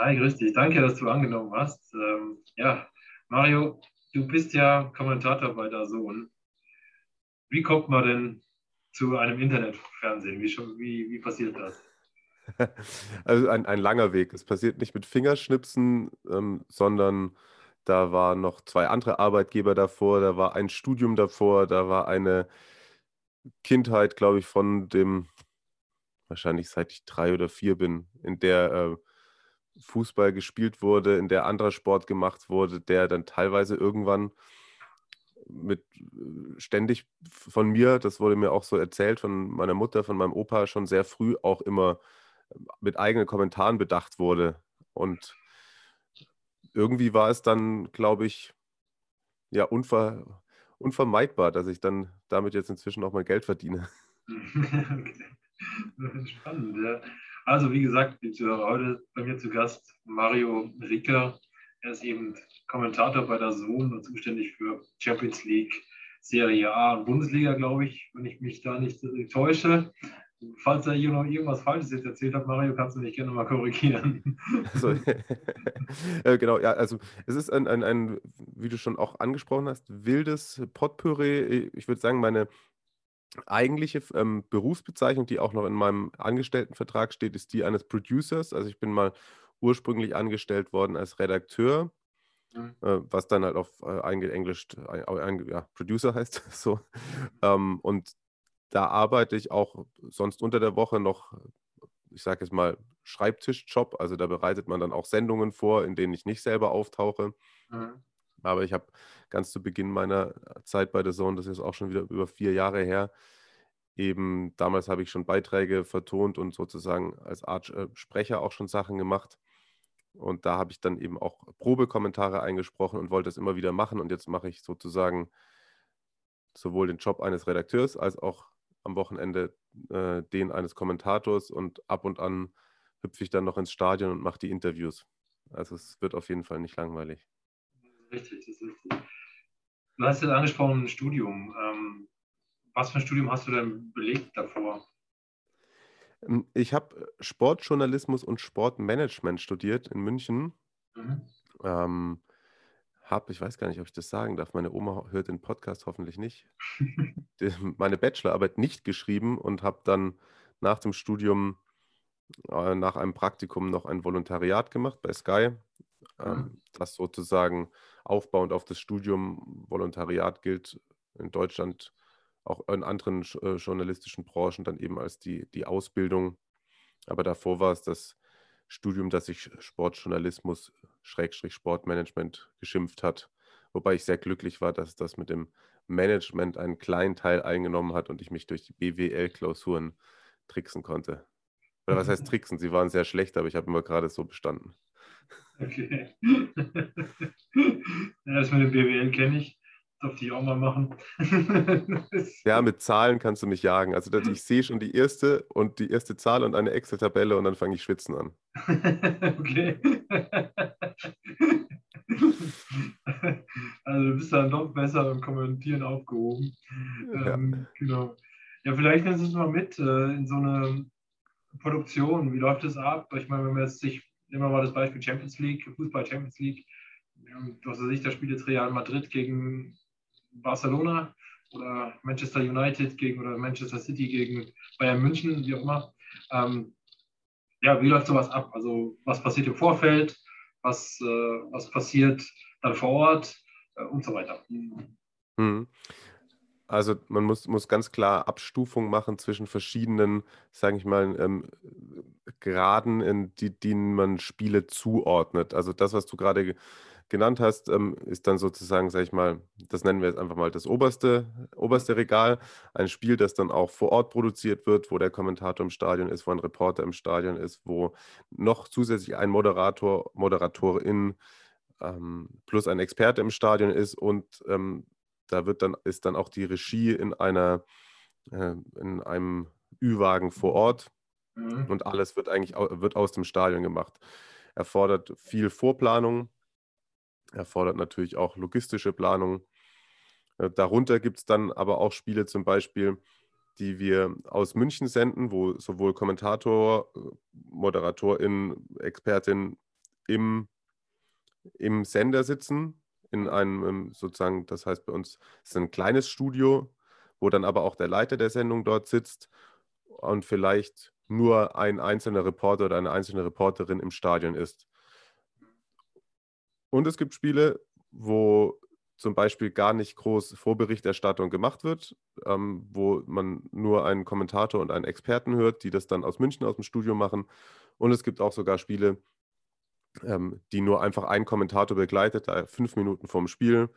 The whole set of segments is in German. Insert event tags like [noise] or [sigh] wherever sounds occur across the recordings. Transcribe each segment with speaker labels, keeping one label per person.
Speaker 1: Hi, grüß dich. Danke, dass du angenommen hast. Ähm, ja, Mario, du bist ja Kommentator bei der Sohn. Wie kommt man denn zu einem Internetfernsehen? Wie, wie, wie passiert das? [laughs]
Speaker 2: Also ein, ein langer Weg. Es passiert nicht mit Fingerschnipsen, ähm, sondern da waren noch zwei andere Arbeitgeber davor, da war ein Studium davor, da war eine Kindheit, glaube ich, von dem, wahrscheinlich seit ich drei oder vier bin, in der äh, Fußball gespielt wurde, in der anderer Sport gemacht wurde, der dann teilweise irgendwann mit äh, ständig von mir, das wurde mir auch so erzählt, von meiner Mutter, von meinem Opa schon sehr früh auch immer äh, mit eigenen Kommentaren bedacht wurde. Und irgendwie war es dann, glaube ich, ja, unver, unvermeidbar, dass ich dann damit jetzt inzwischen auch mein Geld verdiene. [laughs]
Speaker 1: okay. Spannend, ja. Also wie gesagt, heute bei mir zu Gast Mario Ricker. Er ist eben Kommentator bei der Sohn und zuständig für Champions League, Serie A und Bundesliga, glaube ich, wenn ich mich da nicht täusche. Falls er hier noch irgendwas Falsches jetzt erzählt hat, Mario, kannst du mich gerne mal korrigieren.
Speaker 2: Also, [laughs] äh, genau, ja, also es ist ein, ein, ein, wie du schon auch angesprochen hast, wildes Potpourri. Ich würde sagen, meine eigentliche ähm, Berufsbezeichnung, die auch noch in meinem Angestelltenvertrag steht, ist die eines Producers. Also ich bin mal ursprünglich angestellt worden als Redakteur, mhm. äh, was dann halt auf äh, eingeenglischt äh, ja, Producer heißt. [laughs] so. Ähm, und da arbeite ich auch sonst unter der Woche noch, ich sage jetzt mal, Schreibtischjob. Also da bereitet man dann auch Sendungen vor, in denen ich nicht selber auftauche. Mhm. Aber ich habe ganz zu Beginn meiner Zeit bei der Zone, das ist auch schon wieder über vier Jahre her, eben damals habe ich schon Beiträge vertont und sozusagen als Art äh, Sprecher auch schon Sachen gemacht. Und da habe ich dann eben auch Probekommentare eingesprochen und wollte es immer wieder machen. Und jetzt mache ich sozusagen sowohl den Job eines Redakteurs als auch am Wochenende äh, den eines Kommentators und ab und an hüpfe ich dann noch ins Stadion und mache die Interviews. Also es wird auf jeden Fall nicht langweilig.
Speaker 1: Richtig, das ist richtig. Du hast jetzt angesprochen, ein Studium. Ähm, was für ein Studium hast du denn belegt davor?
Speaker 2: Ähm, ich habe Sportjournalismus und Sportmanagement studiert in München. Mhm. Ähm, habe, ich weiß gar nicht, ob ich das sagen darf, meine Oma hört den Podcast hoffentlich nicht, [laughs] meine Bachelorarbeit nicht geschrieben und habe dann nach dem Studium, äh, nach einem Praktikum noch ein Volontariat gemacht bei Sky, ähm, das sozusagen aufbauend auf das Studium Volontariat gilt in Deutschland, auch in anderen äh, journalistischen Branchen dann eben als die, die Ausbildung. Aber davor war es das Studium, das sich Sportjournalismus, Schrägstrich Sportmanagement geschimpft hat. Wobei ich sehr glücklich war, dass das mit dem Management einen kleinen Teil eingenommen hat und ich mich durch die BWL-Klausuren tricksen konnte. Oder was heißt [laughs] tricksen? Sie waren sehr schlecht, aber ich habe immer gerade so bestanden.
Speaker 1: Okay. [laughs] ja, das mit dem BWL kenne ich. Durfte ich auch mal machen. [laughs]
Speaker 2: ja, mit Zahlen kannst du mich jagen. Also ich sehe schon die erste und die erste Zahl und eine Excel-Tabelle und dann fange ich schwitzen an. [laughs]
Speaker 1: okay. Also du bist dann doch besser beim Kommentieren aufgehoben. Ja. Ähm, genau. Ja, vielleicht nimmst du es mal mit äh, in so eine Produktion. Wie läuft das ab? Ich meine, wenn man jetzt sich nehmen wir mal das Beispiel Champions League, Fußball Champions League. Was weiß ich, da spielt jetzt Real Madrid gegen Barcelona oder Manchester United gegen oder Manchester City gegen Bayern München, wie auch immer. Ähm, ja, wie läuft sowas ab? Also was passiert im Vorfeld, was, äh, was passiert dann vor Ort äh, und so weiter.
Speaker 2: Mhm. Also man muss, muss ganz klar Abstufung machen zwischen verschiedenen, sage ich mal, ähm, Graden, in die, denen man Spiele zuordnet. Also das, was du gerade genannt hast, ähm, ist dann sozusagen, sag ich mal, das nennen wir jetzt einfach mal das oberste, oberste Regal. Ein Spiel, das dann auch vor Ort produziert wird, wo der Kommentator im Stadion ist, wo ein Reporter im Stadion ist, wo noch zusätzlich ein Moderator, Moderatorin ähm, plus ein Experte im Stadion ist und ähm, da wird dann, ist dann auch die Regie in einer, äh, in einem Ü-Wagen vor Ort mhm. und alles wird eigentlich wird aus dem Stadion gemacht. Erfordert viel Vorplanung, erfordert natürlich auch logistische Planung. Äh, darunter gibt es dann aber auch Spiele zum Beispiel, die wir aus München senden, wo sowohl Kommentator, äh, Moderatorin, Expertin im, im Sender sitzen, in einem sozusagen, das heißt bei uns ist ein kleines Studio, wo dann aber auch der Leiter der Sendung dort sitzt und vielleicht nur ein einzelner Reporter oder eine einzelne Reporterin im Stadion ist. Und es gibt Spiele, wo zum Beispiel gar nicht groß Vorberichterstattung gemacht wird, ähm, wo man nur einen Kommentator und einen Experten hört, die das dann aus München aus dem Studio machen. Und es gibt auch sogar Spiele, ähm, die nur einfach ein Kommentator begleitet, da fünf Minuten vorm Spiel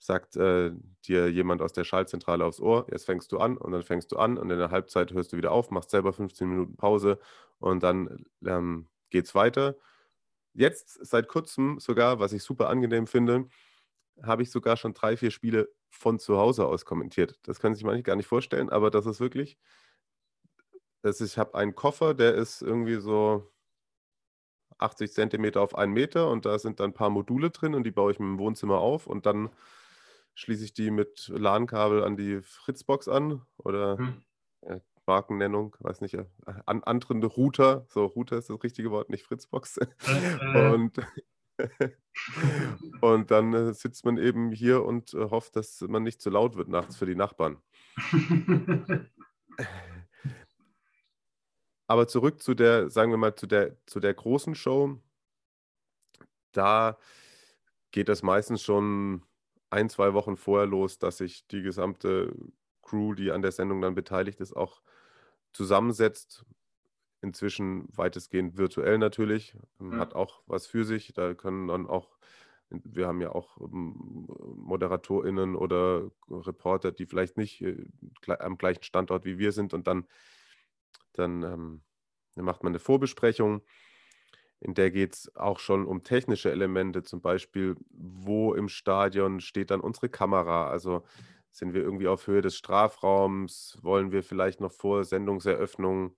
Speaker 2: sagt äh, dir jemand aus der Schaltzentrale aufs Ohr, jetzt fängst du an und dann fängst du an und in der Halbzeit hörst du wieder auf, machst selber 15 Minuten Pause und dann ähm, es weiter. Jetzt seit kurzem sogar, was ich super angenehm finde, habe ich sogar schon drei, vier Spiele von zu Hause aus kommentiert. Das können sich manche gar nicht vorstellen, aber das ist wirklich, das ich habe einen Koffer, der ist irgendwie so 80 Zentimeter auf einen Meter und da sind dann ein paar Module drin und die baue ich im Wohnzimmer auf und dann schließe ich die mit LAN-Kabel an die Fritzbox an oder hm. äh, Markennennung, weiß nicht, äh, an, anderen Router, so Router ist das richtige Wort, nicht Fritzbox. Äh, [laughs] äh. und, [laughs] und dann äh, sitzt man eben hier und hofft, dass man nicht zu laut wird nachts für die Nachbarn. [laughs] Aber zurück zu der, sagen wir mal, zu der, zu der großen Show. Da geht das meistens schon ein, zwei Wochen vorher los, dass sich die gesamte Crew, die an der Sendung dann beteiligt ist, auch zusammensetzt. Inzwischen weitestgehend virtuell natürlich, mhm. hat auch was für sich. Da können dann auch, wir haben ja auch ähm, ModeratorInnen oder Reporter, die vielleicht nicht äh, am gleichen Standort wie wir sind und dann, dann ähm, macht man eine Vorbesprechung in der geht es auch schon um technische Elemente, zum Beispiel, wo im Stadion steht dann unsere Kamera? Also sind wir irgendwie auf Höhe des Strafraums? Wollen wir vielleicht noch vor Sendungseröffnung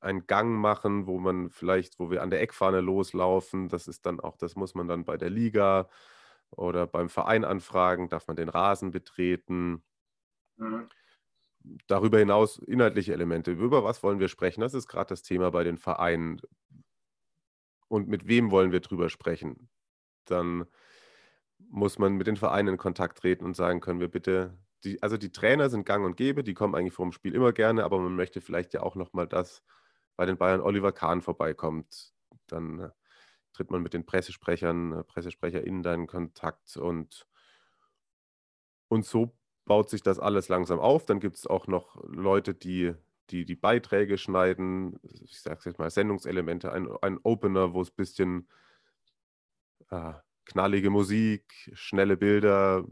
Speaker 2: einen Gang machen, wo man vielleicht, wo wir an der Eckfahne loslaufen? Das ist dann auch, das muss man dann bei der Liga oder beim Verein anfragen, darf man den Rasen betreten? Mhm. Darüber hinaus inhaltliche Elemente. Über was wollen wir sprechen? Das ist gerade das Thema bei den Vereinen und mit wem wollen wir drüber sprechen, dann muss man mit den Vereinen in Kontakt treten und sagen, können wir bitte, die, also die Trainer sind gang und gäbe, die kommen eigentlich vor dem Spiel immer gerne, aber man möchte vielleicht ja auch nochmal, dass bei den Bayern Oliver Kahn vorbeikommt. Dann äh, tritt man mit den Pressesprechern, äh, PressesprecherInnen da in Kontakt und, und so baut sich das alles langsam auf. Dann gibt es auch noch Leute, die die, die Beiträge schneiden, ich sage jetzt mal Sendungselemente, ein, ein Opener, wo es ein bisschen äh, knallige Musik, schnelle Bilder,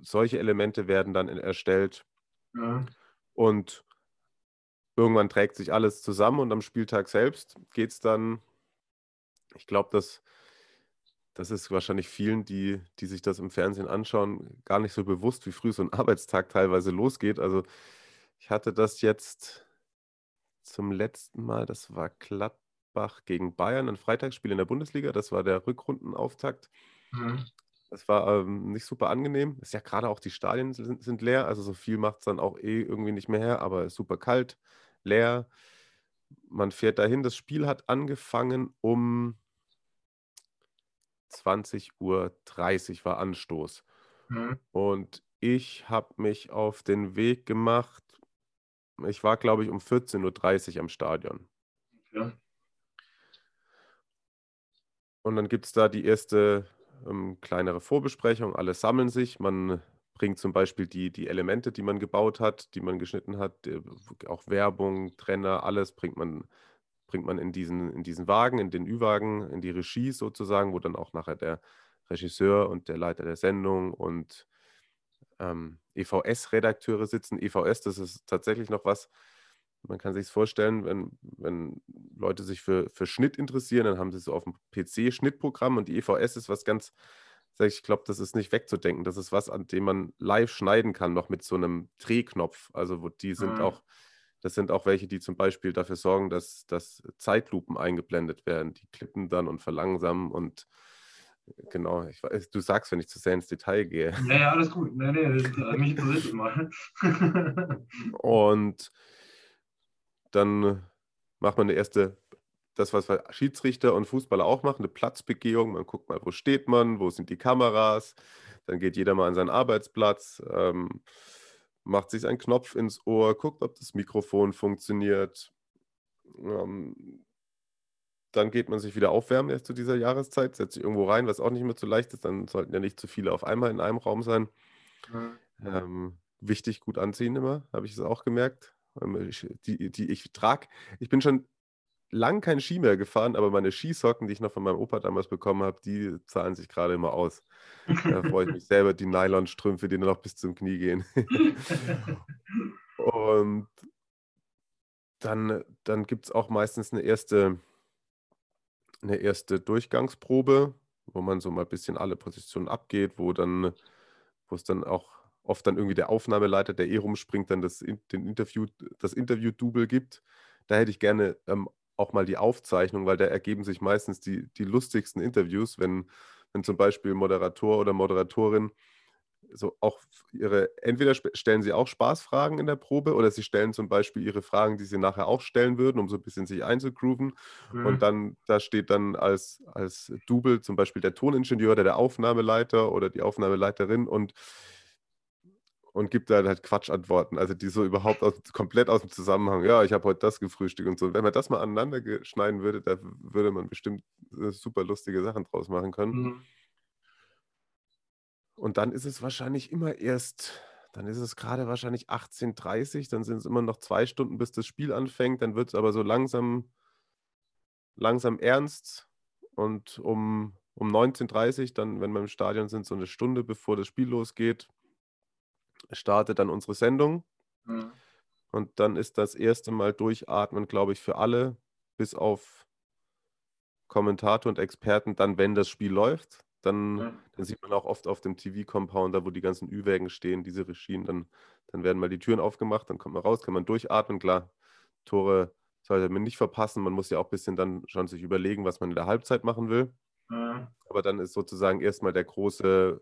Speaker 2: solche Elemente werden dann erstellt. Ja. Und irgendwann trägt sich alles zusammen und am Spieltag selbst geht es dann, ich glaube, dass das ist wahrscheinlich vielen, die, die sich das im Fernsehen anschauen, gar nicht so bewusst, wie früh so ein [laughs] Arbeitstag teilweise losgeht. Also ich hatte das jetzt zum letzten Mal, das war Gladbach gegen Bayern, ein Freitagsspiel in der Bundesliga. Das war der Rückrundenauftakt. Mhm. Das war ähm, nicht super angenehm. Ist ja gerade auch die Stadien sind, sind leer, also so viel macht es dann auch eh irgendwie nicht mehr her, aber ist super kalt, leer. Man fährt dahin. Das Spiel hat angefangen um 20.30 Uhr war Anstoß. Mhm. Und ich habe mich auf den Weg gemacht ich war, glaube ich, um 14.30 Uhr am Stadion. Ja. Und dann gibt es da die erste ähm, kleinere Vorbesprechung. Alle sammeln sich. Man bringt zum Beispiel die, die Elemente, die man gebaut hat, die man geschnitten hat, auch Werbung, Trenner, alles bringt man, bringt man in diesen, in diesen Wagen, in den Ü-Wagen, in die Regie sozusagen, wo dann auch nachher der Regisseur und der Leiter der Sendung und ähm, EVS-Redakteure sitzen. EVS, das ist tatsächlich noch was, man kann sich vorstellen, wenn, wenn Leute sich für, für Schnitt interessieren, dann haben sie so auf dem PC Schnittprogramm und die EVS ist was ganz, ich glaube, das ist nicht wegzudenken. Das ist was, an dem man live schneiden kann, noch mit so einem Drehknopf. Also wo die sind mhm. auch, das sind auch welche, die zum Beispiel dafür sorgen, dass, dass Zeitlupen eingeblendet werden. Die klippen dann und verlangsamen und Genau, ich weiß, du sagst, wenn ich zu sehr ins Detail gehe.
Speaker 1: Ja, ja, alles gut. Nee, nee, das, äh, mich interessiert es mal.
Speaker 2: und dann macht man eine erste, das, was Schiedsrichter und Fußballer auch machen, eine Platzbegehung. Man guckt mal, wo steht man, wo sind die Kameras. Dann geht jeder mal an seinen Arbeitsplatz, ähm, macht sich einen Knopf ins Ohr, guckt, ob das Mikrofon funktioniert. Ähm, dann geht man sich wieder aufwärmen erst zu dieser Jahreszeit, setzt sich irgendwo rein, was auch nicht mehr zu leicht ist. Dann sollten ja nicht zu viele auf einmal in einem Raum sein. Mhm. Ähm, wichtig, gut anziehen immer, habe ich es auch gemerkt. Die, die ich trage, ich bin schon lang kein Ski mehr gefahren, aber meine Skisocken, die ich noch von meinem Opa damals bekommen habe, die zahlen sich gerade immer aus. Da freue ich [laughs] mich selber, die Nylonstrümpfe, die nur noch bis zum Knie gehen. [laughs] Und dann, dann gibt es auch meistens eine erste eine erste Durchgangsprobe, wo man so mal ein bisschen alle Positionen abgeht, wo dann, wo es dann auch oft dann irgendwie der Aufnahmeleiter, der eh rumspringt, dann das, den Interview, das Interview-Double gibt. Da hätte ich gerne ähm, auch mal die Aufzeichnung, weil da ergeben sich meistens die, die lustigsten Interviews, wenn, wenn zum Beispiel Moderator oder Moderatorin so auch ihre, entweder stellen sie auch Spaßfragen in der Probe oder sie stellen zum Beispiel ihre Fragen, die sie nachher auch stellen würden, um so ein bisschen sich einzugrooven. Mhm. Und dann, da steht dann als, als Double zum Beispiel der Toningenieur oder der Aufnahmeleiter oder die Aufnahmeleiterin und, und gibt dann halt Quatschantworten, also die so überhaupt aus, komplett aus dem Zusammenhang, ja, ich habe heute das gefrühstückt und so. Wenn man das mal aneinander schneiden würde, da würde man bestimmt äh, super lustige Sachen draus machen können. Mhm. Und dann ist es wahrscheinlich immer erst, dann ist es gerade wahrscheinlich 18.30 dann sind es immer noch zwei Stunden, bis das Spiel anfängt. Dann wird es aber so langsam, langsam ernst. Und um, um 19.30 dann, wenn wir im Stadion sind, so eine Stunde bevor das Spiel losgeht, startet dann unsere Sendung. Mhm. Und dann ist das erste Mal durchatmen, glaube ich, für alle, bis auf Kommentator und Experten, dann, wenn das Spiel läuft. Dann, ja. dann sieht man auch oft auf dem TV-Compounder, wo die ganzen Ü-Wägen stehen, diese Regien, dann, dann werden mal die Türen aufgemacht, dann kommt man raus, kann man durchatmen. Klar, Tore sollte man nicht verpassen. Man muss ja auch ein bisschen dann schon sich überlegen, was man in der Halbzeit machen will. Ja. Aber dann ist sozusagen erstmal der große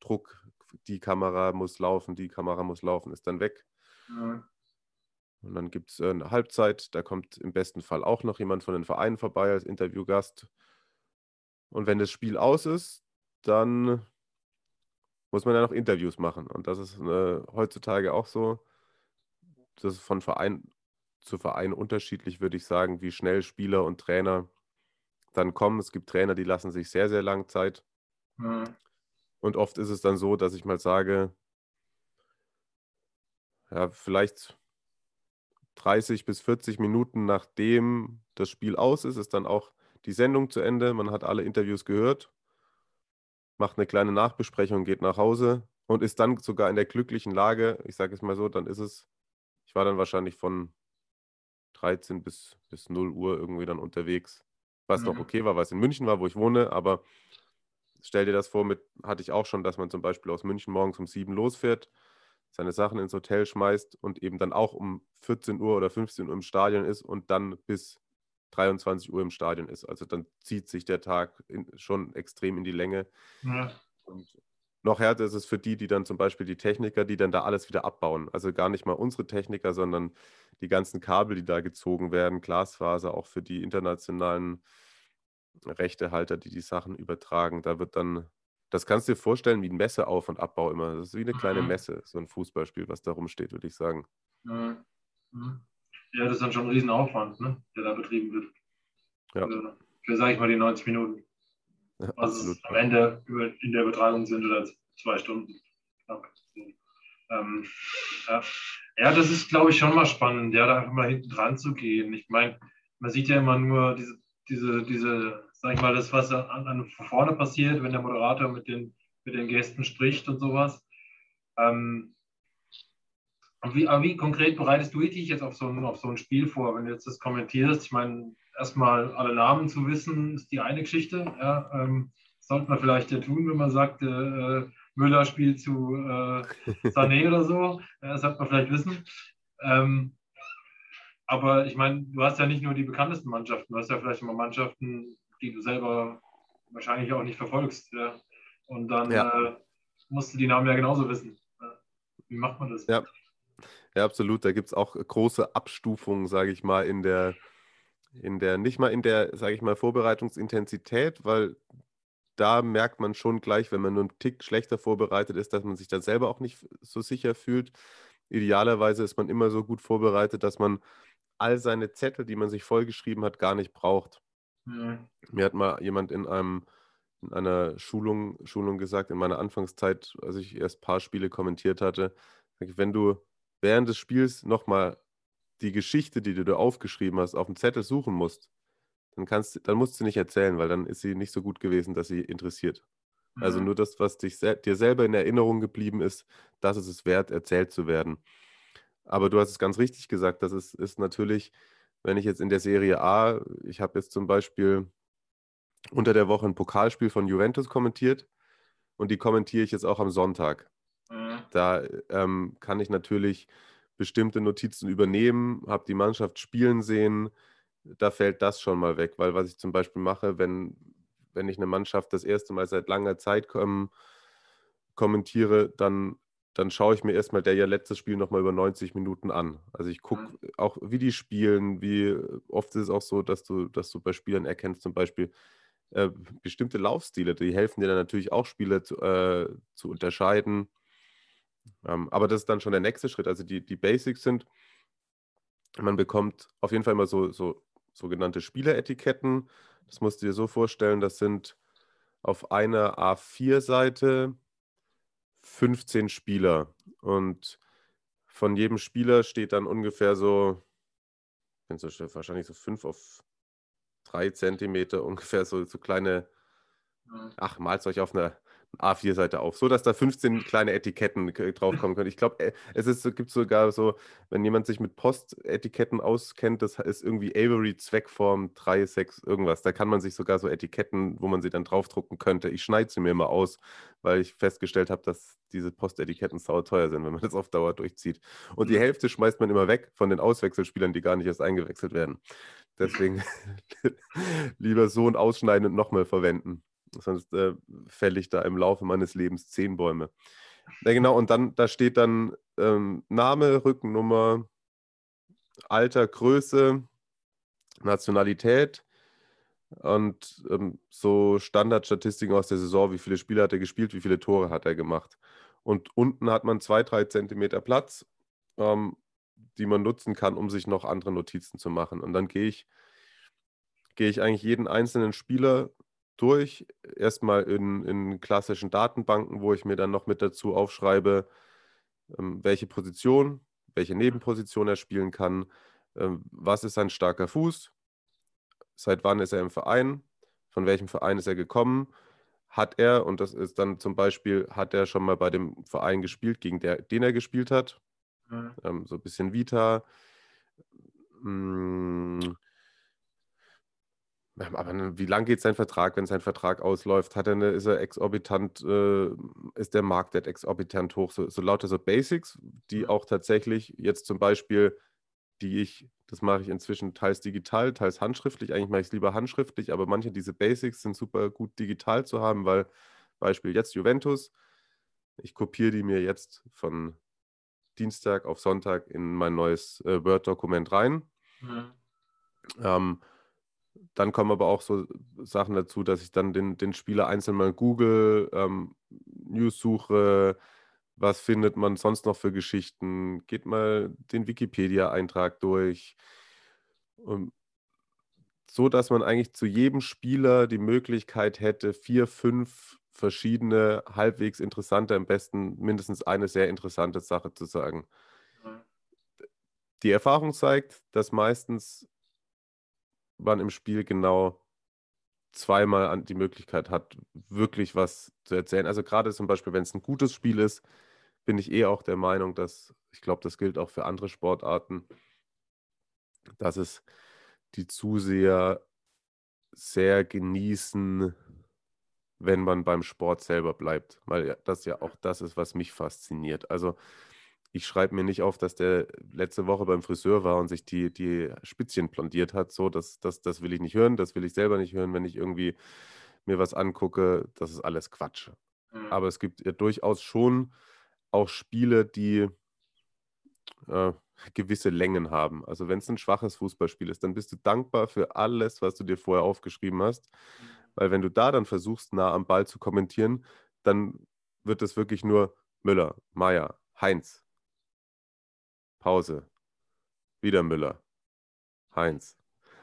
Speaker 2: Druck, die Kamera muss laufen, die Kamera muss laufen, ist dann weg. Ja. Und dann gibt es äh, eine Halbzeit, da kommt im besten Fall auch noch jemand von den Vereinen vorbei als Interviewgast. Und wenn das Spiel aus ist, dann muss man ja noch Interviews machen. Und das ist äh, heutzutage auch so. Das ist von Verein zu Verein unterschiedlich, würde ich sagen, wie schnell Spieler und Trainer dann kommen. Es gibt Trainer, die lassen sich sehr, sehr lang Zeit. Mhm. Und oft ist es dann so, dass ich mal sage, ja, vielleicht 30 bis 40 Minuten nachdem das Spiel aus ist, ist dann auch die Sendung zu Ende, man hat alle Interviews gehört, macht eine kleine Nachbesprechung, geht nach Hause und ist dann sogar in der glücklichen Lage, ich sage es mal so, dann ist es, ich war dann wahrscheinlich von 13 bis, bis 0 Uhr irgendwie dann unterwegs, was mhm. noch okay war, was in München war, wo ich wohne, aber stell dir das vor, mit hatte ich auch schon, dass man zum Beispiel aus München morgens um 7 losfährt, seine Sachen ins Hotel schmeißt und eben dann auch um 14 Uhr oder 15 Uhr im Stadion ist und dann bis 23 Uhr im Stadion ist. Also dann zieht sich der Tag in, schon extrem in die Länge. Ja. Und noch härter ist es für die, die dann zum Beispiel die Techniker, die dann da alles wieder abbauen. Also gar nicht mal unsere Techniker, sondern die ganzen Kabel, die da gezogen werden, Glasfaser, auch für die internationalen Rechtehalter, die die Sachen übertragen. Da wird dann, das kannst du dir vorstellen, wie ein Messeauf- und Abbau immer. Das ist wie eine kleine mhm. Messe, so ein Fußballspiel, was da rumsteht, würde ich sagen.
Speaker 1: Mhm. Ja, das ist dann schon ein Riesenaufwand, ne, der da betrieben wird. Ja. Für, für sage ich mal, die 90 Minuten. Ja, was es am Ende in der Übertragung sind oder zwei Stunden. Ähm, ja. ja. das ist, glaube ich, schon mal spannend, ja, da einfach mal hinten dran zu gehen. Ich meine, man sieht ja immer nur diese, diese, diese, sag ich mal, das, was an, an vorne passiert, wenn der Moderator mit den, mit den Gästen spricht und sowas. Ähm, wie, wie konkret bereitest du dich jetzt auf so, ein, auf so ein Spiel vor, wenn du jetzt das kommentierst? Ich meine, erstmal alle Namen zu wissen, ist die eine Geschichte. Ja, ähm, sollte man vielleicht ja tun, wenn man sagt, äh, Müller spielt zu äh, Sané oder so. Das sollte man vielleicht wissen. Ähm, aber ich meine, du hast ja nicht nur die bekanntesten Mannschaften, du hast ja vielleicht immer Mannschaften, die du selber wahrscheinlich auch nicht verfolgst. Ja. Und dann ja. äh, musst du die Namen ja genauso wissen. Wie macht man das?
Speaker 2: Ja, ja absolut. Da gibt es auch große Abstufungen, sage ich mal, in der, in der, nicht mal in der, sage ich mal, Vorbereitungsintensität, weil da merkt man schon gleich, wenn man nur einen Tick schlechter vorbereitet ist, dass man sich dann selber auch nicht so sicher fühlt. Idealerweise ist man immer so gut vorbereitet, dass man all seine Zettel, die man sich vollgeschrieben hat, gar nicht braucht. Ja. Mir hat mal jemand in einem in einer Schulung, Schulung gesagt, in meiner Anfangszeit, als ich erst ein paar Spiele kommentiert hatte, wenn du während des Spiels nochmal die Geschichte, die du da aufgeschrieben hast, auf dem Zettel suchen musst, dann, kannst, dann musst du nicht erzählen, weil dann ist sie nicht so gut gewesen, dass sie interessiert. Mhm. Also nur das, was dich, dir selber in Erinnerung geblieben ist, das ist es wert, erzählt zu werden. Aber du hast es ganz richtig gesagt, das ist, ist natürlich, wenn ich jetzt in der Serie A, ich habe jetzt zum Beispiel unter der Woche ein Pokalspiel von Juventus kommentiert und die kommentiere ich jetzt auch am Sonntag. Mhm. Da ähm, kann ich natürlich bestimmte Notizen übernehmen, habe die Mannschaft spielen sehen, da fällt das schon mal weg, weil was ich zum Beispiel mache, wenn, wenn ich eine Mannschaft das erste Mal seit langer Zeit ähm, kommentiere, dann dann schaue ich mir erstmal der ja letztes Spiel nochmal über 90 Minuten an. Also ich gucke mhm. auch, wie die spielen, wie oft ist es auch so, dass du, dass du bei Spielern erkennst, zum Beispiel äh, bestimmte Laufstile, die helfen dir dann natürlich auch Spiele zu, äh, zu unterscheiden. Ähm, aber das ist dann schon der nächste Schritt. Also die, die Basics sind, man bekommt auf jeden Fall immer so, so sogenannte Spieleretiketten. Das musst du dir so vorstellen, das sind auf einer A4-Seite 15 Spieler. Und von jedem Spieler steht dann ungefähr so, wahrscheinlich so 5 auf 3 Zentimeter, [laughs] ungefähr so, so kleine, ach, malt euch auf einer A4-Seite auf, so dass da 15 kleine Etiketten draufkommen können. Ich glaube, äh, es ist, gibt sogar so, wenn jemand sich mit Postetiketten auskennt, das ist irgendwie Avery Zweckform 36 irgendwas. Da kann man sich sogar so Etiketten, wo man sie dann draufdrucken könnte. Ich schneide sie mir immer aus, weil ich festgestellt habe, dass diese Postetiketten teuer sind, wenn man das auf Dauer durchzieht. Und die mhm. Hälfte schmeißt man immer weg von den Auswechselspielern, die gar nicht erst eingewechselt werden. Deswegen [laughs] [laughs] lieber so ein Ausschneiden und nochmal verwenden. Sonst äh, fälle ich da im Laufe meines Lebens zehn Bäume. Ja, genau, und dann, da steht dann ähm, Name, Rückennummer, Alter, Größe, Nationalität und ähm, so Standardstatistiken aus der Saison, wie viele Spiele hat er gespielt, wie viele Tore hat er gemacht. Und unten hat man zwei, drei Zentimeter Platz, ähm, die man nutzen kann, um sich noch andere Notizen zu machen. Und dann gehe ich, gehe ich eigentlich jeden einzelnen Spieler durch. Erstmal in, in klassischen Datenbanken, wo ich mir dann noch mit dazu aufschreibe, ähm, welche Position, welche Nebenposition er spielen kann, ähm, was ist sein starker Fuß, seit wann ist er im Verein, von welchem Verein ist er gekommen, hat er, und das ist dann zum Beispiel, hat er schon mal bei dem Verein gespielt, gegen der, den er gespielt hat, mhm. ähm, so ein bisschen Vita. Aber wie lang geht sein Vertrag, wenn sein Vertrag ausläuft? Hat er eine, ist er exorbitant, äh, ist der Marktwert exorbitant hoch? So, so lauter so Basics, die mhm. auch tatsächlich jetzt zum Beispiel, die ich, das mache ich inzwischen teils digital, teils handschriftlich. Eigentlich mache ich es lieber handschriftlich, aber manche diese Basics sind super gut digital zu haben, weil Beispiel jetzt Juventus, ich kopiere die mir jetzt von Dienstag auf Sonntag in mein neues äh, Word-Dokument rein. Mhm. Ähm, dann kommen aber auch so Sachen dazu, dass ich dann den, den Spieler einzeln mal google, ähm, News suche, was findet man sonst noch für Geschichten, geht mal den Wikipedia-Eintrag durch. Und so dass man eigentlich zu jedem Spieler die Möglichkeit hätte, vier, fünf verschiedene, halbwegs interessante, am besten mindestens eine sehr interessante Sache zu sagen. Die Erfahrung zeigt, dass meistens man im Spiel genau zweimal die Möglichkeit hat, wirklich was zu erzählen. Also gerade zum Beispiel, wenn es ein gutes Spiel ist, bin ich eh auch der Meinung, dass, ich glaube, das gilt auch für andere Sportarten, dass es die Zuseher sehr genießen, wenn man beim Sport selber bleibt, weil das ja auch das ist, was mich fasziniert. Also ich schreibe mir nicht auf, dass der letzte Woche beim Friseur war und sich die, die Spitzchen blondiert hat. So, das, das, das will ich nicht hören, das will ich selber nicht hören, wenn ich irgendwie mir was angucke. Das ist alles Quatsch. Mhm. Aber es gibt ja durchaus schon auch Spiele, die äh, gewisse Längen haben. Also wenn es ein schwaches Fußballspiel ist, dann bist du dankbar für alles, was du dir vorher aufgeschrieben hast. Mhm. Weil wenn du da dann versuchst, nah am Ball zu kommentieren, dann wird es wirklich nur Müller, Meier, Heinz, Pause. Wieder Müller. Heinz.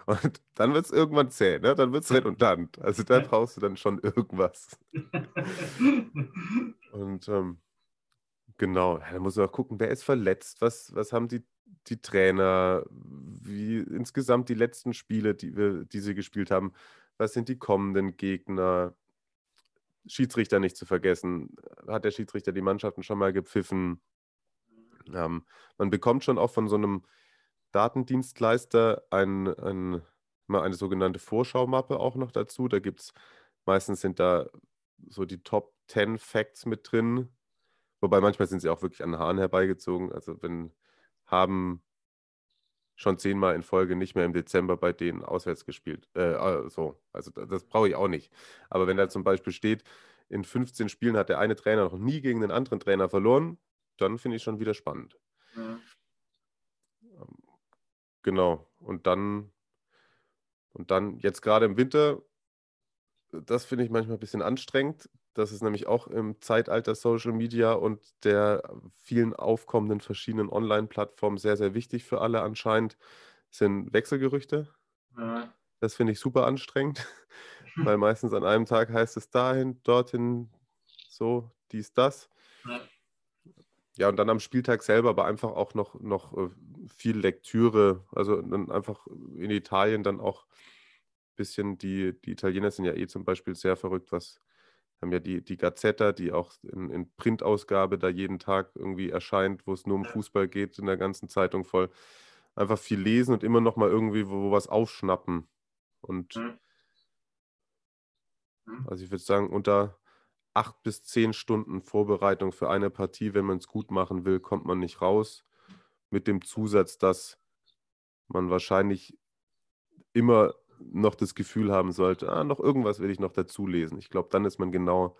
Speaker 2: Und dann wird es irgendwann zäh, ne? dann wird es redundant. Also da brauchst du dann schon irgendwas. [laughs] Und ähm, genau, da muss man auch gucken, wer ist verletzt, was, was haben die, die Trainer, wie insgesamt die letzten Spiele, die, wir, die sie gespielt haben, was sind die kommenden Gegner, Schiedsrichter nicht zu vergessen. Hat der Schiedsrichter die Mannschaften schon mal gepfiffen? Ähm, man bekommt schon auch von so einem Datendienstleister ein, ein, eine sogenannte Vorschaumappe auch noch dazu. Da gibt es, meistens sind da so die Top 10 Facts mit drin. Wobei manchmal sind sie auch wirklich an den Haaren herbeigezogen. Also wenn haben schon zehnmal in Folge nicht mehr im Dezember bei denen auswärts gespielt. Äh, so, also das, das brauche ich auch nicht. Aber wenn da zum Beispiel steht, in 15 Spielen hat der eine Trainer noch nie gegen den anderen Trainer verloren, dann finde ich schon wieder spannend. Ähm, genau. Und dann, und dann jetzt gerade im Winter, das finde ich manchmal ein bisschen anstrengend. Das ist nämlich auch im Zeitalter Social Media und der vielen aufkommenden verschiedenen Online-Plattformen sehr, sehr wichtig für alle anscheinend, sind Wechselgerüchte. Ja. Das finde ich super anstrengend, [laughs] weil meistens an einem Tag heißt es dahin, dorthin, so, dies, das. Ja. Und dann am Spieltag selber, aber einfach auch noch, noch äh, viel Lektüre. Also dann einfach in Italien dann auch ein bisschen, die, die Italiener sind ja eh zum Beispiel sehr verrückt, was haben ja die, die Gazzetta, die auch in, in Printausgabe da jeden Tag irgendwie erscheint, wo es nur um Fußball geht, in der ganzen Zeitung voll. Einfach viel lesen und immer noch mal irgendwie wo, wo was aufschnappen. Und mhm. also ich würde sagen, unter acht bis zehn Stunden Vorbereitung für eine Partie, wenn man es gut machen will, kommt man nicht raus. Mit dem Zusatz, dass man wahrscheinlich immer noch das Gefühl haben sollte, ah, noch irgendwas will ich noch dazu lesen. Ich glaube, dann ist man genau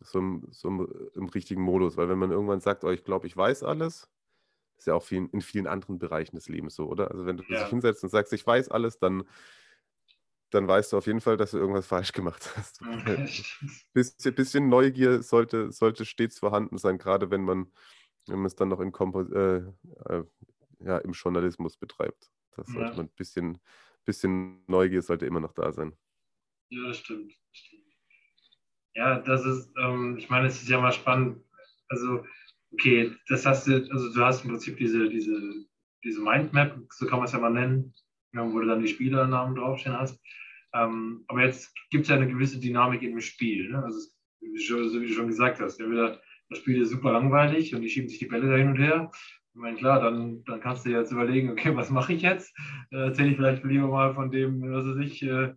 Speaker 2: so, im, so im, im, richtigen Modus, weil wenn man irgendwann sagt, oh, ich glaube, ich weiß alles, ist ja auch viel, in vielen anderen Bereichen des Lebens so, oder? Also wenn du ja. dich hinsetzt und sagst, ich weiß alles, dann dann weißt du auf jeden Fall, dass du irgendwas falsch gemacht hast. Ein [laughs] bisschen, bisschen Neugier sollte, sollte stets vorhanden sein, gerade wenn man, wenn man es dann noch in Kompo äh, äh, ja, im Journalismus betreibt. Das sollte ja. man ein bisschen, bisschen Neugier sollte immer noch da sein.
Speaker 1: Ja, das stimmt. Ja, das ist, ähm, ich meine, es ist ja mal spannend. Also, okay, das hast du, also du hast im Prinzip diese, diese, diese Mindmap, so kann man es ja mal nennen, wo du dann die Spielernamen draufstehen hast. Ähm, aber jetzt gibt es ja eine gewisse Dynamik im Spiel. Ne? Also, so wie du schon gesagt hast, entweder das Spiel ist super langweilig und die schieben sich die Bälle da hin und her. Ich meine, klar, dann, dann kannst du jetzt überlegen, okay, was mache ich jetzt? Äh, erzähle ich vielleicht lieber mal von dem, was weiß ich, äh,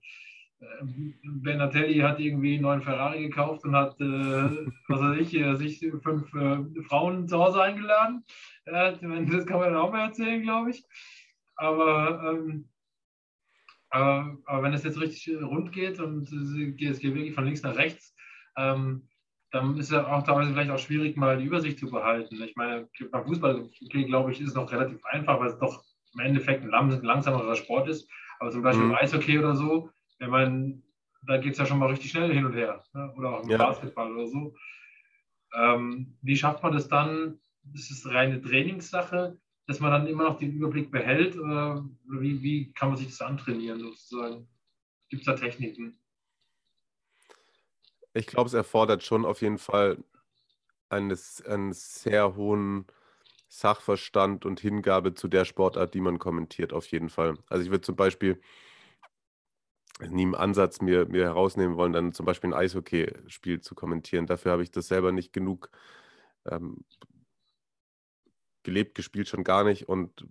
Speaker 1: Benatelli hat irgendwie einen neuen Ferrari gekauft und hat, äh, was weiß ich, äh, sich fünf äh, Frauen zu Hause eingeladen. Äh, das kann man dann auch mal erzählen, glaube ich. Aber ähm, aber, aber wenn es jetzt richtig rund geht und es geht wirklich von links nach rechts, ähm, dann ist es ja auch teilweise vielleicht auch schwierig, mal die Übersicht zu behalten. Ich meine, beim Fußball, glaube ich, ist es noch relativ einfach, weil es doch im Endeffekt ein langsamerer Sport ist. Aber zum Beispiel mhm. im Eishockey oder so, ich meine, da geht es ja schon mal richtig schnell hin und her. Ne? Oder auch im ja. Basketball oder so. Ähm, wie schafft man das dann? Das ist reine Trainingssache dass man dann immer noch den Überblick behält? Oder wie, wie kann man sich das antrainieren sozusagen? Gibt es da Techniken?
Speaker 2: Ich glaube, es erfordert schon auf jeden Fall eines, einen sehr hohen Sachverstand und Hingabe zu der Sportart, die man kommentiert, auf jeden Fall. Also ich würde zum Beispiel nie im Ansatz mir, mir herausnehmen wollen, dann zum Beispiel ein Eishockey-Spiel zu kommentieren. Dafür habe ich das selber nicht genug ähm, gelebt, gespielt schon gar nicht und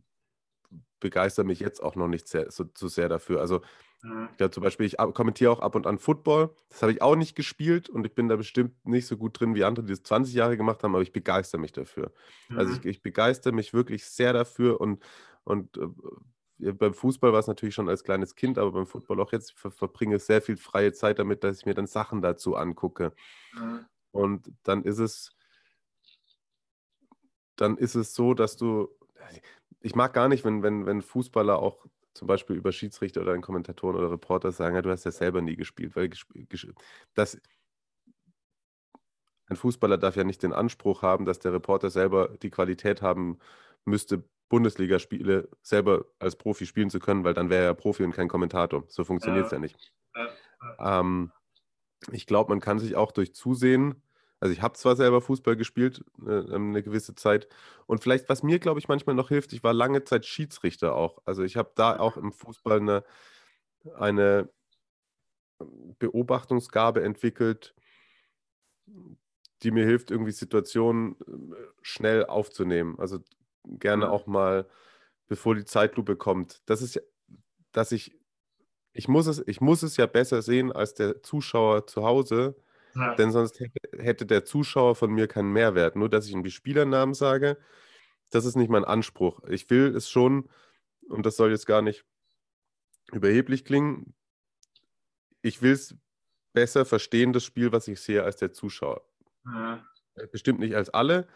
Speaker 2: begeistere mich jetzt auch noch nicht sehr, so, so sehr dafür. Also mhm. ja, zum Beispiel, ich kommentiere auch ab und an Football. Das habe ich auch nicht gespielt und ich bin da bestimmt nicht so gut drin wie andere, die es 20 Jahre gemacht haben, aber ich begeistere mich dafür. Mhm. Also ich, ich begeistere mich wirklich sehr dafür und, und äh, beim Fußball war es natürlich schon als kleines Kind, aber beim Football auch jetzt ver verbringe ich sehr viel freie Zeit damit, dass ich mir dann Sachen dazu angucke. Mhm. Und dann ist es, dann ist es so, dass du, ich mag gar nicht, wenn, wenn, wenn Fußballer auch zum Beispiel über Schiedsrichter oder Kommentatoren oder Reporter sagen, ja, du hast ja selber nie gespielt, weil das, ein Fußballer darf ja nicht den Anspruch haben, dass der Reporter selber die Qualität haben müsste, Bundesligaspiele selber als Profi spielen zu können, weil dann wäre er Profi und kein Kommentator. So funktioniert es ja. ja. nicht. Ähm, ich glaube, man kann sich auch durch Zusehen also ich habe zwar selber Fußball gespielt, äh, ähm, eine gewisse Zeit. Und vielleicht, was mir, glaube ich, manchmal noch hilft, ich war lange Zeit Schiedsrichter auch. Also ich habe da auch im Fußball eine, eine Beobachtungsgabe entwickelt, die mir hilft, irgendwie Situationen äh, schnell aufzunehmen. Also gerne mhm. auch mal, bevor die Zeitlupe kommt. Das ist ja, dass ich, ich muss es, ich muss es ja besser sehen als der Zuschauer zu Hause ja. Denn sonst hätte, der Zuschauer von mir keinen Mehrwert. Nur, dass ich ihm die Spielernamen sage, das ist nicht mein Anspruch. Ich will es schon, und das soll jetzt gar nicht überheblich klingen, ich will es besser verstehen, das Spiel, was ich sehe, als der Zuschauer. Ja. Bestimmt nicht als alle.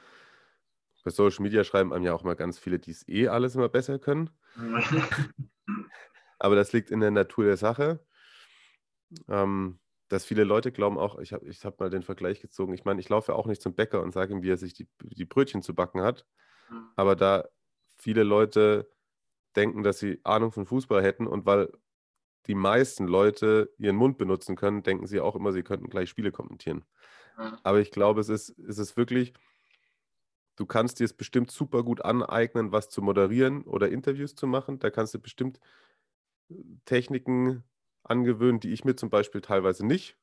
Speaker 2: Bei Social Media schreiben einem ja auch mal ganz viele, die es eh alles immer besser können. [laughs] Aber das liegt in der Natur der Sache. Ähm, dass viele Leute glauben auch, ich habe ich hab mal den Vergleich gezogen, ich meine, ich laufe auch nicht zum Bäcker und sage ihm, wie er sich die, die Brötchen zu backen hat, mhm. aber da viele Leute denken, dass sie Ahnung von Fußball hätten und weil die meisten Leute ihren Mund benutzen können, denken sie auch immer, sie könnten gleich Spiele kommentieren. Mhm. Aber ich glaube, es ist, es ist wirklich, du kannst dir es bestimmt super gut aneignen, was zu moderieren oder Interviews zu machen. Da kannst du bestimmt äh, Techniken angewöhnen, die ich mir zum Beispiel teilweise nicht,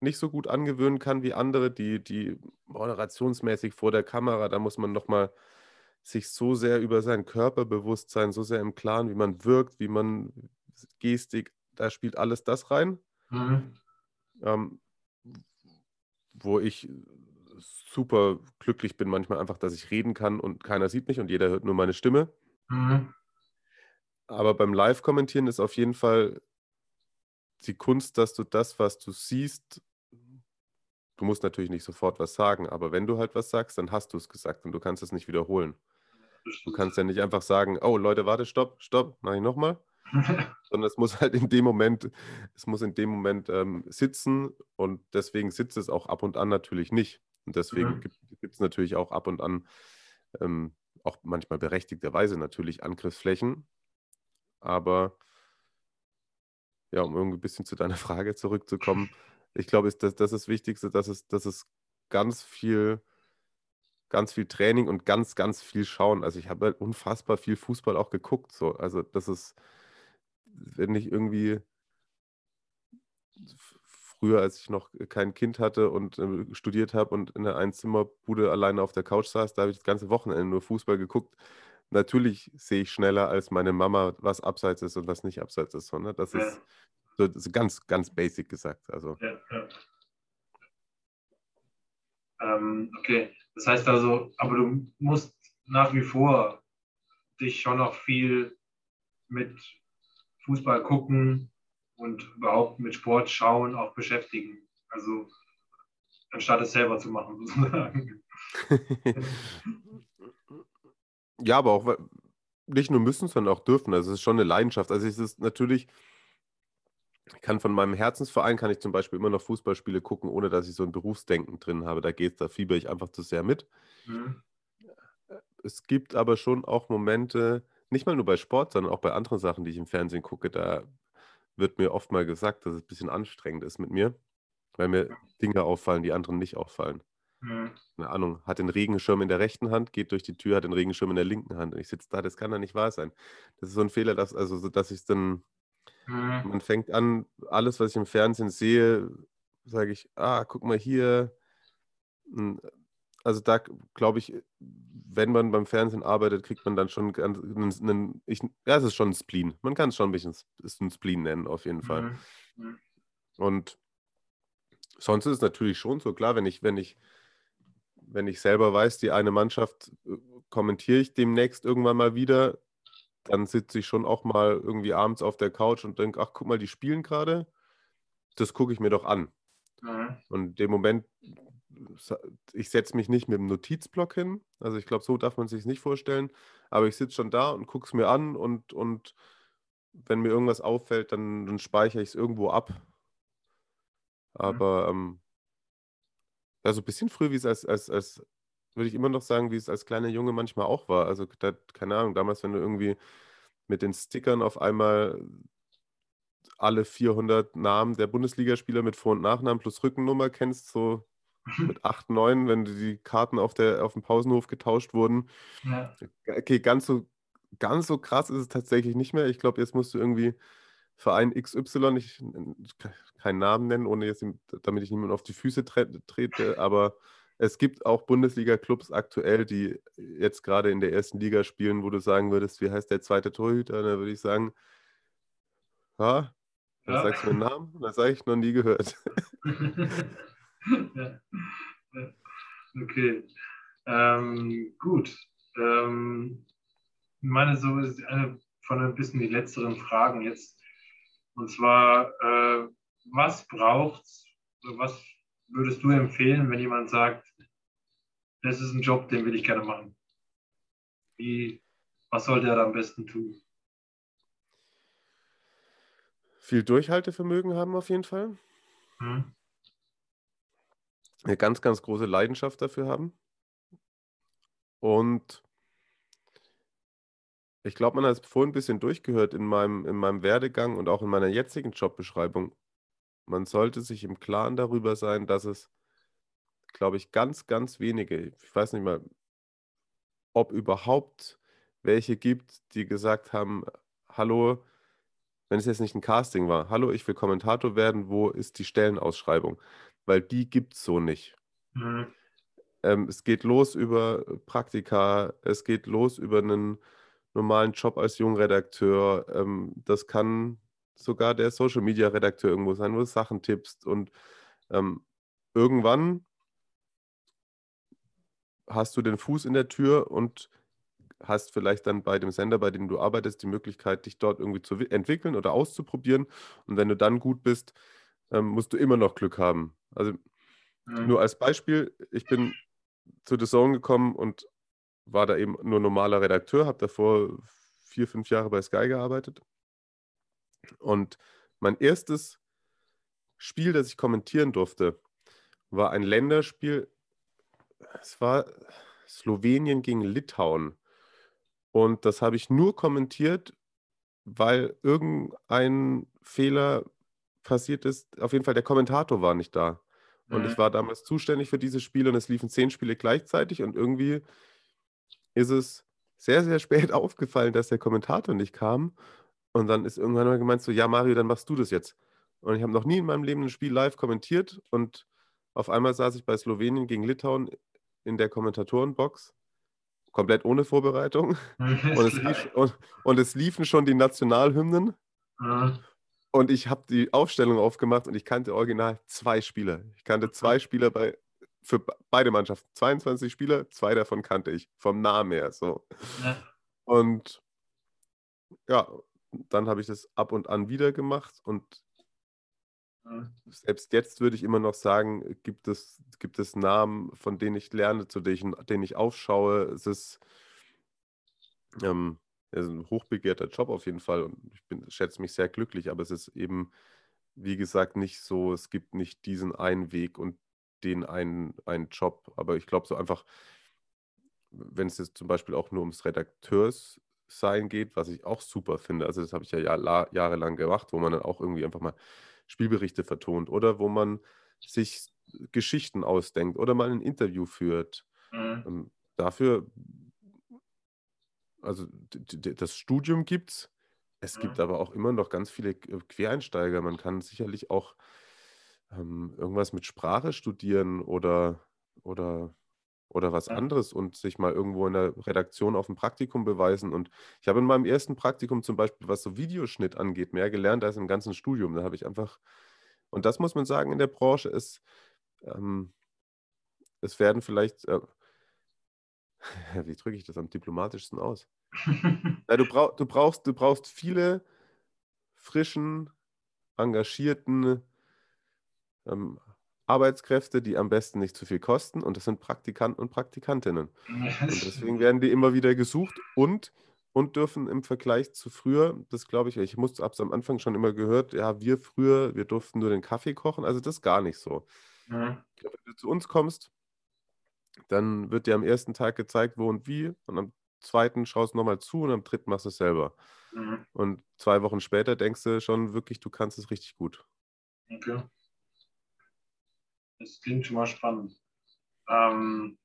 Speaker 2: nicht so gut angewöhnen kann wie andere, die, die moderationsmäßig vor der Kamera, da muss man nochmal sich so sehr über sein Körperbewusstsein, so sehr im Klaren, wie man wirkt, wie man Gestik, da spielt alles das rein. Mhm. Ähm, wo ich super glücklich bin manchmal einfach, dass ich reden kann und keiner sieht mich und jeder hört nur meine Stimme. Mhm. Aber beim Live-Kommentieren ist auf jeden Fall die Kunst, dass du das, was du siehst, du musst natürlich nicht sofort was sagen, aber wenn du halt was sagst, dann hast du es gesagt und du kannst es nicht wiederholen. Du kannst ja nicht einfach sagen, oh Leute, warte, stopp, stopp, mach ich nochmal. [laughs] Sondern es muss halt in dem Moment, es muss in dem Moment ähm, sitzen und deswegen sitzt es auch ab und an natürlich nicht. Und deswegen mhm. gibt es natürlich auch ab und an, ähm, auch manchmal berechtigterweise natürlich Angriffsflächen. Aber ja, um irgendwie ein bisschen zu deiner [laughs] Frage zurückzukommen, ich glaube, ist das, das ist das Wichtigste, dass es, dass es ganz viel, ganz viel Training und ganz, ganz viel Schauen. Also ich habe halt unfassbar viel Fußball auch geguckt. So. Also das ist, wenn ich irgendwie früher, als ich noch kein Kind hatte und äh, studiert habe und in der Einzimmerbude alleine auf der Couch saß, da habe ich das ganze Wochenende nur Fußball geguckt. Natürlich sehe ich schneller als meine Mama, was abseits ist und was nicht abseits ist. Ne? Das ja. ist so das ist ganz, ganz basic gesagt. Also. Ja, ja.
Speaker 1: Ähm, okay, das heißt also, aber du musst nach wie vor dich schon noch viel mit Fußball gucken und überhaupt mit Sport schauen auch beschäftigen. Also anstatt es selber zu machen, [laughs] sozusagen. [laughs] [laughs]
Speaker 2: Ja, aber auch nicht nur müssen, sondern auch dürfen. Also es ist schon eine Leidenschaft. Also es ist natürlich, ich kann von meinem Herzensverein kann ich zum Beispiel immer noch Fußballspiele gucken, ohne dass ich so ein Berufsdenken drin habe. Da geht da fieber ich einfach zu sehr mit. Mhm. Es gibt aber schon auch Momente, nicht mal nur bei Sport, sondern auch bei anderen Sachen, die ich im Fernsehen gucke, da wird mir oft mal gesagt, dass es ein bisschen anstrengend ist mit mir, weil mir Dinge auffallen, die anderen nicht auffallen. Mhm. Keine Ahnung, hat den Regenschirm in der rechten Hand, geht durch die Tür, hat den Regenschirm in der linken Hand. Und ich sitze da, das kann doch nicht wahr sein. Das ist so ein Fehler, dass, also, dass ich dann, Mhm. Man fängt an, alles, was ich im Fernsehen sehe, sage ich, ah, guck mal hier. Hm, also da glaube ich, wenn man beim Fernsehen arbeitet, kriegt man dann schon einen, einen ich, ja, es ist schon ein Spleen. Man kann es schon ein bisschen ist ein Spleen nennen, auf jeden Fall. Mhm. Und sonst ist es natürlich schon so, klar, wenn ich, wenn ich, wenn ich selber weiß, die eine Mannschaft äh, kommentiere ich demnächst irgendwann mal wieder, dann sitze ich schon auch mal irgendwie abends auf der Couch und denke, ach, guck mal, die spielen gerade. Das gucke ich mir doch an. Mhm. Und dem Moment, ich setze mich nicht mit dem Notizblock hin. Also ich glaube, so darf man sich nicht vorstellen. Aber ich sitze schon da und gucke es mir an und, und wenn mir irgendwas auffällt, dann, dann speichere ich es irgendwo ab. Mhm. Aber ähm, ja, so ein bisschen früh, wie es als, als, als würde ich immer noch sagen, wie es als kleiner Junge manchmal auch war. Also, da, keine Ahnung, damals, wenn du irgendwie mit den Stickern auf einmal alle 400 Namen der Bundesligaspieler mit Vor- und Nachnamen plus Rückennummer kennst, so [laughs] mit 8, 9, wenn die Karten auf, der, auf dem Pausenhof getauscht wurden. Ja. Okay, ganz so, ganz so krass ist es tatsächlich nicht mehr. Ich glaube, jetzt musst du irgendwie Verein XY, ich keinen Namen nennen, ohne jetzt, damit ich niemanden auf die Füße trete, aber es gibt auch Bundesliga-Clubs aktuell, die jetzt gerade in der ersten Liga spielen, wo du sagen würdest, wie heißt der zweite Torhüter? Da würde ich sagen, ha, dann ja. sagst du einen Namen? Das habe ich noch nie gehört. [laughs]
Speaker 1: ja. Okay. Ähm, gut. Ähm, ich meine, so ist eine von ein bisschen die letzteren Fragen jetzt. Und zwar, äh, was braucht was würdest du empfehlen, wenn jemand sagt, das ist ein Job, den will ich gerne machen? Wie, was sollte er da am besten tun?
Speaker 2: Viel Durchhaltevermögen haben auf jeden Fall. Hm. Eine ganz, ganz große Leidenschaft dafür haben. Und ich glaube, man hat es vorhin ein bisschen durchgehört in meinem, in meinem Werdegang und auch in meiner jetzigen Jobbeschreibung. Man sollte sich im Klaren darüber sein, dass es, glaube ich, ganz, ganz wenige, ich weiß nicht mal, ob überhaupt welche gibt, die gesagt haben, hallo, wenn es jetzt nicht ein Casting war, hallo, ich will Kommentator werden, wo ist die Stellenausschreibung? Weil die gibt es so nicht. Mhm. Ähm, es geht los über Praktika, es geht los über einen normalen Job als Jungredakteur. Ähm, das kann sogar der Social Media Redakteur irgendwo sein, wo du Sachen tippst und ähm, irgendwann hast du den Fuß in der Tür und hast vielleicht dann bei dem Sender, bei dem du arbeitest, die Möglichkeit, dich dort irgendwie zu entwickeln oder auszuprobieren. Und wenn du dann gut bist, ähm, musst du immer noch Glück haben. Also mhm. nur als Beispiel, ich bin zu The Zone gekommen und war da eben nur normaler Redakteur, habe davor vier, fünf Jahre bei Sky gearbeitet und mein erstes Spiel, das ich kommentieren durfte, war ein Länderspiel. Es war Slowenien gegen Litauen. Und das habe ich nur kommentiert, weil irgendein Fehler passiert ist. Auf jeden Fall, der Kommentator war nicht da. Und mhm. ich war damals zuständig für dieses Spiel und es liefen zehn Spiele gleichzeitig und irgendwie ist es sehr, sehr spät [laughs] aufgefallen, dass der Kommentator nicht kam. Und dann ist irgendwann mal gemeint so, ja Mario, dann machst du das jetzt. Und ich habe noch nie in meinem Leben ein Spiel live kommentiert und auf einmal saß ich bei Slowenien gegen Litauen in der Kommentatorenbox, komplett ohne Vorbereitung. [laughs] und, es lief, und, und, es liefen schon die Nationalhymnen. Mhm. Und ich habe die Aufstellung aufgemacht und ich kannte original zwei Spieler. Ich kannte zwei Spieler bei, für beide Mannschaften. 22 Spieler, zwei davon kannte ich, vom Namen her. So. Ja. Und ja, dann habe ich das ab und an wieder gemacht und selbst jetzt würde ich immer noch sagen, gibt es, gibt es Namen, von denen ich lerne, zu denen ich, denen ich aufschaue. Es ist, ähm, es ist ein hochbegehrter Job auf jeden Fall und ich bin, schätze mich sehr glücklich, aber es ist eben, wie gesagt, nicht so, es gibt nicht diesen einen Weg und den einen, einen Job. Aber ich glaube so einfach, wenn es jetzt zum Beispiel auch nur ums Redakteurs sein geht, was ich auch super finde. Also das habe ich ja Jahr, jahrelang gemacht, wo man dann auch irgendwie einfach mal Spielberichte vertont oder wo man sich Geschichten ausdenkt oder mal ein Interview führt. Mhm. Ähm, dafür, also das Studium gibt es, Es gibt aber auch immer noch ganz viele Quereinsteiger. Man kann sicherlich auch ähm, irgendwas mit Sprache studieren oder, oder, oder was
Speaker 1: Ja.
Speaker 2: anderes und sich mal irgendwo in der Redaktion auf ein Praktikum beweisen. Und ich habe in meinem ersten Praktikum zum Beispiel, was so Videoschnitt angeht, mehr gelernt als im ganzen Studium. Da habe ich einfach, und das muss man sagen, in der Branche ist, ähm, es werden vielleicht, äh, [laughs] wie drücke ich das am diplomatischsten aus? [laughs] Ja, du, brauch, du, brauchst, du brauchst viele frischen, engagierten ähm, Arbeitskräfte, die am besten nicht zu viel kosten. Und das sind Praktikanten und Praktikantinnen. Und deswegen werden die immer wieder gesucht und, und dürfen im Vergleich zu früher, das glaube ich, ich musste ab am Anfang schon immer gehört, ja, wir früher, wir durften nur den Kaffee kochen. Also das ist gar nicht so.
Speaker 1: Ja.
Speaker 2: Glaub, Wenn du zu uns kommst, dann wird dir am ersten Tag gezeigt, wo und wie. Und am zweiten schaust du nochmal zu und am dritten machst du es selber.
Speaker 1: Mhm.
Speaker 2: Und zwei Wochen später denkst du schon wirklich, du kannst es richtig gut.
Speaker 1: Okay. Das klingt schon mal spannend. Ähm,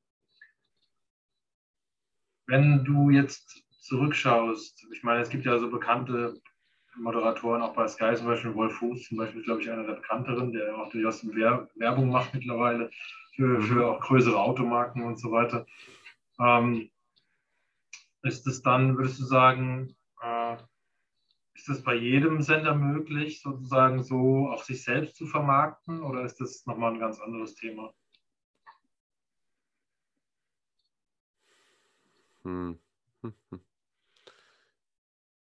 Speaker 1: wenn du jetzt zurückschaust, ich meine, es gibt ja so bekannte Moderatoren, auch bei Sky zum Beispiel, Wolf Fuß zum Beispiel, glaube ich, einer der bekannteren, der auch durchaus Wer Werbung macht mittlerweile für, für auch größere Automarken und so weiter. Ähm, ist es dann, würdest du sagen, äh, ist das bei jedem Sender möglich, sozusagen so auch sich selbst zu vermarkten oder ist das nochmal ein ganz anderes Thema?
Speaker 2: Hm. [laughs]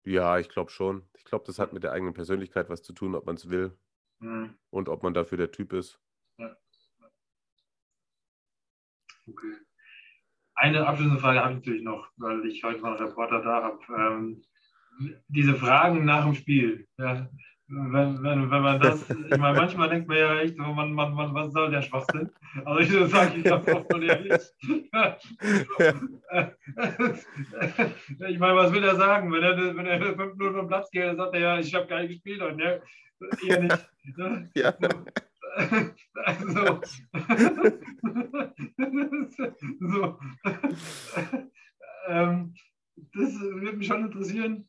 Speaker 2: Ja, ich glaube schon. Ich glaube, das hat mit der eigenen Persönlichkeit was zu tun, ob man es will
Speaker 1: Hm,
Speaker 2: und ob man dafür der Typ ist.
Speaker 1: okay. Eine abschließende Frage habe ich natürlich noch, weil ich heute noch einen Reporter da habe. Ähm, diese Fragen nach dem Spiel. Ja, wenn, wenn, wenn man das, [laughs] ich meine, manchmal denkt man ja echt, so, man, man, man, was soll der Schwachsinn? Also ich sage ich ganz oft und ehrlich. Ich meine, was will er sagen? Wenn er, wenn er fünf Minuten vom Platz geht, dann sagt er ja, ich habe geil gespielt und ne? Eher nicht. Ne?
Speaker 2: Ja.
Speaker 1: Also, [laughs] so. Ähm, das würde mich schon interessieren.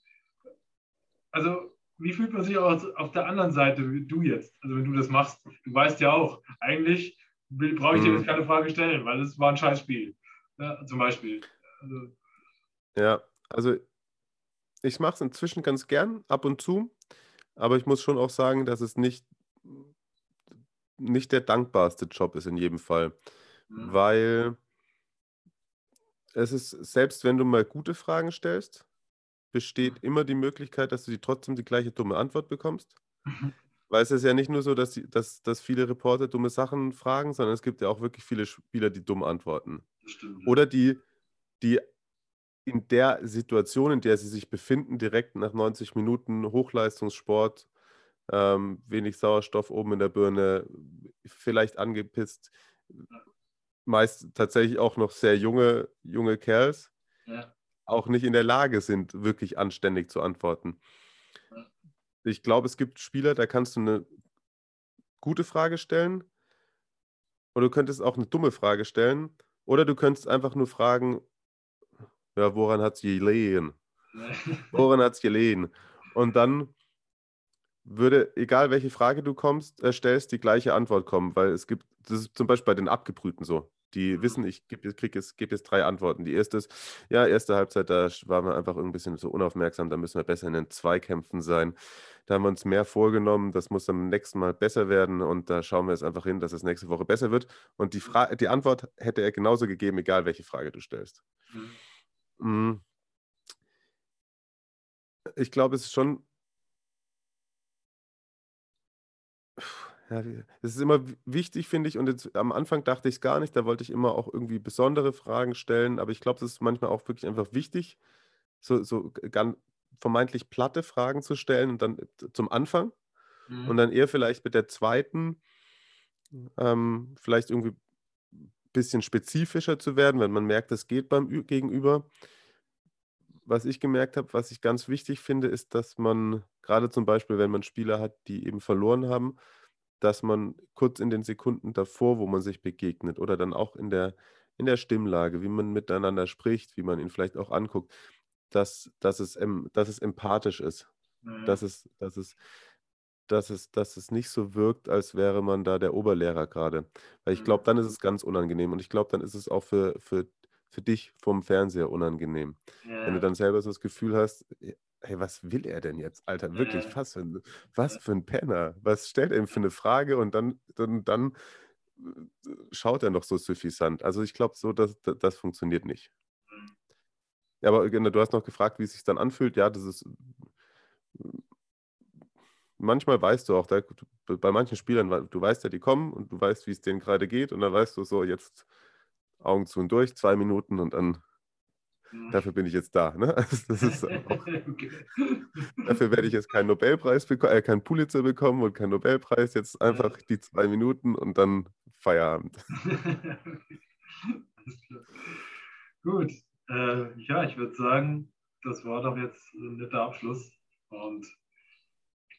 Speaker 1: Also, wie fühlt man sich auch auf der anderen Seite, wie du jetzt? Also, wenn du das machst, du weißt ja auch, eigentlich brauche ich dir
Speaker 2: Mhm.
Speaker 1: jetzt keine Frage stellen, weil es war ein Scheißspiel. Ja, zum Beispiel. Also,
Speaker 2: Ja, also ich mache es inzwischen ganz gern, ab und zu, aber ich muss schon auch sagen, dass es nicht, nicht der dankbarste Job ist in jedem Fall,
Speaker 1: Mhm.
Speaker 2: weil es ist, selbst wenn du mal gute Fragen stellst, besteht immer die Möglichkeit, dass du die trotzdem die gleiche dumme Antwort bekommst.
Speaker 1: Mhm.
Speaker 2: Weil es ist ja nicht nur so, dass, die, dass, dass viele Reporter dumme Sachen fragen, sondern es gibt ja auch wirklich viele Spieler, die dumm antworten.
Speaker 1: stimmt.
Speaker 2: Oder die, die in der Situation, in der sie sich befinden, direkt nach 90 Minuten Hochleistungssport, ähm, wenig Sauerstoff oben in der Birne, vielleicht angepisst, meist tatsächlich auch noch sehr junge, junge Kerls,
Speaker 1: Ja.
Speaker 2: Auch nicht in der Lage sind, wirklich anständig zu antworten. Ich glaube, es gibt Spieler, da kannst du eine gute Frage stellen oder du könntest auch eine dumme Frage stellen oder du könntest einfach nur fragen, ja, woran hat es gelegen? [laughs] Woran hat es gelegen? Und dann würde, egal welche Frage du kommst, äh, stellst, die gleiche Antwort kommen, weil es gibt, das ist zum Beispiel bei den Abgebrühten so. Die
Speaker 1: Mhm.
Speaker 2: wissen, ich gebe krieg jetzt, geb jetzt drei Antworten. Die erste ist, ja, erste Halbzeit, da waren wir einfach ein bisschen so unaufmerksam, da müssen wir besser in den Zweikämpfen sein. Da haben wir uns mehr vorgenommen, das muss beim nächsten Mal besser werden und da schauen wir jetzt einfach hin, dass es nächste Woche besser wird. Und die, Fra die Antwort hätte er genauso gegeben, egal welche Frage du stellst.
Speaker 1: Mhm.
Speaker 2: Mm. Ich glaube, es ist schon. Ja, es ist immer wichtig, finde ich, und jetzt, am Anfang dachte ich es gar nicht, da wollte ich immer auch irgendwie besondere Fragen stellen, aber ich glaube, es ist manchmal auch wirklich einfach wichtig, so, so ganz vermeintlich platte Fragen zu stellen und dann zum Anfang
Speaker 1: Mhm.
Speaker 2: und dann eher vielleicht mit der zweiten ähm, vielleicht irgendwie ein bisschen spezifischer zu werden, wenn man merkt, es geht beim Ü- Gegenüber. Was ich gemerkt habe, was ich ganz wichtig finde, ist, dass man gerade zum Beispiel, wenn man Spieler hat, die eben verloren haben, dass man kurz in den Sekunden davor, wo man sich begegnet oder dann auch in der, in der Stimmlage, wie man miteinander spricht, wie man ihn vielleicht auch anguckt, dass, dass, es, dass es empathisch ist. mhm. dass, es, dass, es, dass, es, dass es nicht so wirkt, als wäre man da der Oberlehrer gerade. Weil ich glaube, dann ist es ganz unangenehm. Und ich glaube, dann ist es auch für, für, für dich vom Fernseher unangenehm. Ja. Wenn du dann selber so das Gefühl hast, hey, was will er denn jetzt, Alter? Wirklich, ja. was, für ein, was für ein Penner. Was stellt er ihm für eine Frage? Und dann, dann, dann äh, schaut er noch so suffisant. Also ich glaube, so, das, das, funktioniert nicht. Ja, aber genau, du hast noch gefragt, wie es sich dann anfühlt. Ja, das ist. Manchmal weißt du auch, da, bei manchen Spielern, du weißt ja, die kommen und du weißt, wie es denen gerade geht. Und dann weißt du so, jetzt Augen zu und durch, zwei Minuten und dann. Mhm. Dafür bin ich jetzt da. Ne? Also auch, [laughs] dafür werde ich jetzt keinen Nobelpreis bekommen, äh, keinen Pulitzer bekommen und keinen Nobelpreis. Jetzt einfach die zwei Minuten und dann Feierabend. [laughs]
Speaker 1: Gut, äh, ja, ich würde sagen, das war doch jetzt ein netter Abschluss. Und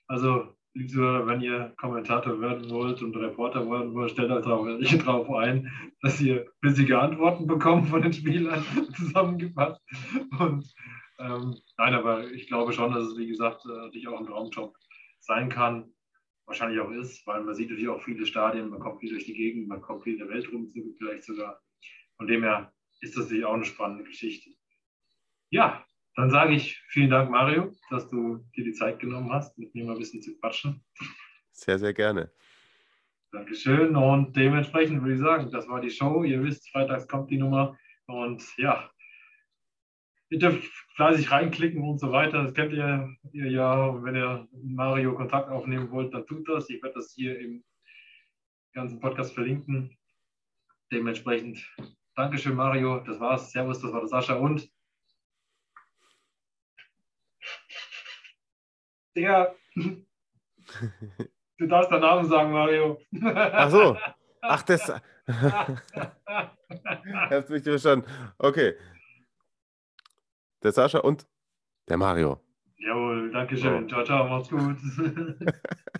Speaker 1: also, Zuhörer, wenn ihr Kommentator werden wollt und Reporter werden wollt, stellt euch darauf [laughs] ein, dass ihr bissige Antworten bekommt von den Spielern [laughs] zusammengefasst. Und ähm, nein, aber ich glaube schon, dass es, wie gesagt, äh, natürlich auch ein Traumjob sein kann. Wahrscheinlich auch ist, weil man sieht natürlich auch viele Stadien, man kommt viel durch die Gegend, man kommt viel in der Welt rum, vielleicht sogar. Von dem her ist das natürlich auch eine spannende Geschichte. Ja, dann sage ich vielen Dank, Mario, dass du dir die Zeit genommen hast, mit mir mal ein bisschen zu quatschen.
Speaker 2: Sehr, sehr gerne.
Speaker 1: Dankeschön. Und dementsprechend würde ich sagen, das war die Show. Ihr wisst, freitags kommt die Nummer. Und ja, ihr dürft fleißig reinklicken und so weiter. Das kennt ihr, ihr ja. Wenn ihr Mario Kontakt aufnehmen wollt, dann tut das. Ich werde das hier im ganzen Podcast verlinken. Dementsprechend Dankeschön, Mario. Das war's. Servus, das war der Sascha und. Digga. Du darfst deinen Namen sagen, Mario.
Speaker 2: Ach so. Ach, das. [laughs] Hast mich verstanden. Okay. Der Sascha und der Mario.
Speaker 1: Jawohl, danke schön. Ciao, ciao, macht's gut. [laughs]